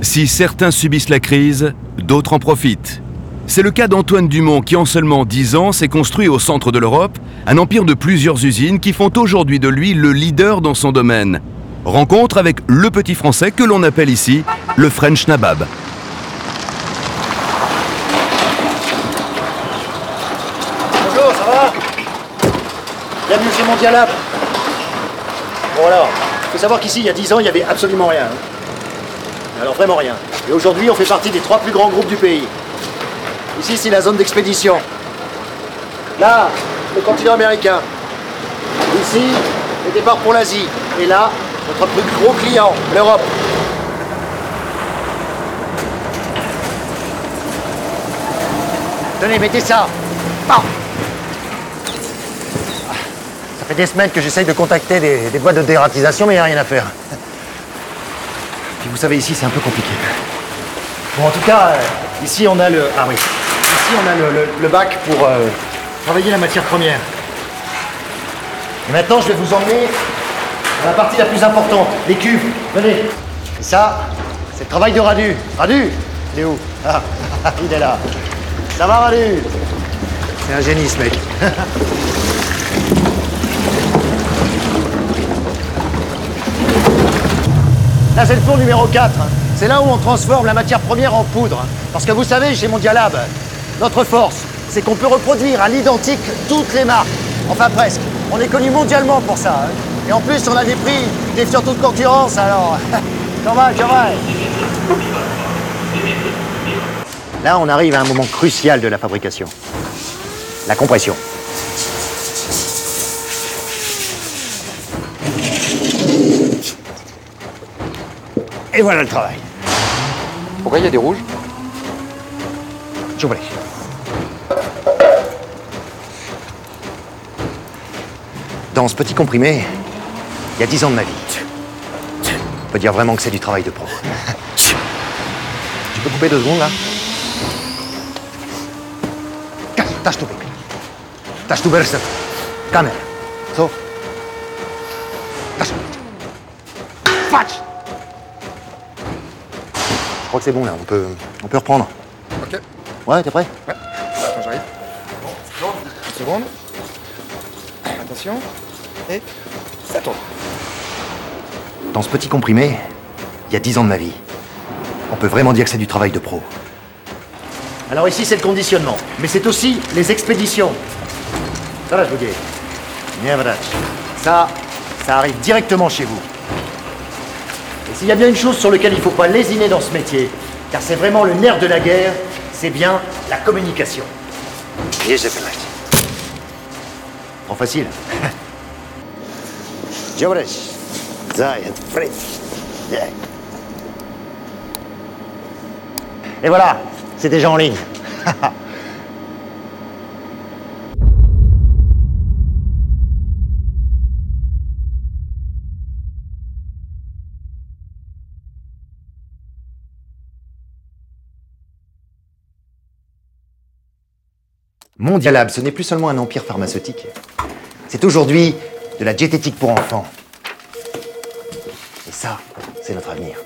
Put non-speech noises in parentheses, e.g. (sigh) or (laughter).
Si certains subissent la crise, d'autres en profitent. C'est le cas d'Antoine Dumont qui en seulement 10 ans s'est construit au centre de l'Europe un empire de plusieurs usines qui font aujourd'hui de lui le leader dans son domaine. Rencontre avec le petit français que l'on appelle ici le French Nabab. Bonjour, ça va? Bienvenue chez Mondialab. Bon alors, il faut savoir qu'ici, il y a 10 ans, il n'y avait absolument rien. hein. Alors vraiment rien. Et aujourd'hui, on fait partie des trois plus grands groupes du pays. Ici, c'est la zone d'expédition. Là, le continent américain. Ici, le départ pour l'Asie. Et là, notre plus gros client, l'Europe. Tenez, mettez ça. Ah. Ça fait des semaines que j'essaye de contacter des, des boîtes de dératisation, mais il n'y a rien à faire. Puis vous savez, ici, c'est un peu compliqué. Bon, en tout cas, euh, ici, on a le... Ah oui. Ici, on a le, bac pour euh, travailler la matière première. Et maintenant, je vais vous emmener à la partie la plus importante, les cuves. Venez. Et ça, c'est le travail de Radu. Radu Il est où? Ah, (laughs) il est là. Ça va, Radu? C'est un génie, ce mec. (laughs) Là, c'est le four numéro 4. C'est là où on transforme la matière première en poudre. Parce que vous savez, chez Mondialab, notre force, c'est qu'on peut reproduire à l'identique toutes les marques. Enfin, presque. On est connu mondialement pour ça. hein. Et en plus, on a des prix défiant toute concurrence, alors. (laughs) Là, on arrive à un moment crucial de la fabrication. La compression. Et voilà le travail. Pourquoi il y a des rouges? Je voulais. Dans ce petit comprimé, il y a 10 ans de ma vie. On peut dire vraiment que c'est du travail de pro. Tu peux couper deux secondes là? Tâche tout baby. Tâche tout berset. Caméra. So. Tâche. Patch. Je crois que c'est bon là, on peut, on peut reprendre. Ok, Ouais, t'es prêt? Attends, j'arrive. Une seconde. Attention. Et ça tourne. Dans ce petit comprimé, il y a 10 ans de ma vie. On peut vraiment dire que c'est du travail de pro. Alors ici, c'est le conditionnement. Mais c'est aussi les expéditions. Ça, là, je vous dis. Bien, voilà. Ça, ça arrive directement chez vous. Et s'il y a bien une chose sur laquelle il ne faut pas lésiner dans ce métier, car c'est vraiment le nerf de la guerre, c'est bien la communication. Trop facile. (laughs) Et voilà, c'est déjà en ligne. (laughs) Mondialab, ce n'est plus seulement un empire pharmaceutique. C'est aujourd'hui de la diététique pour enfants. Et ça, c'est notre avenir.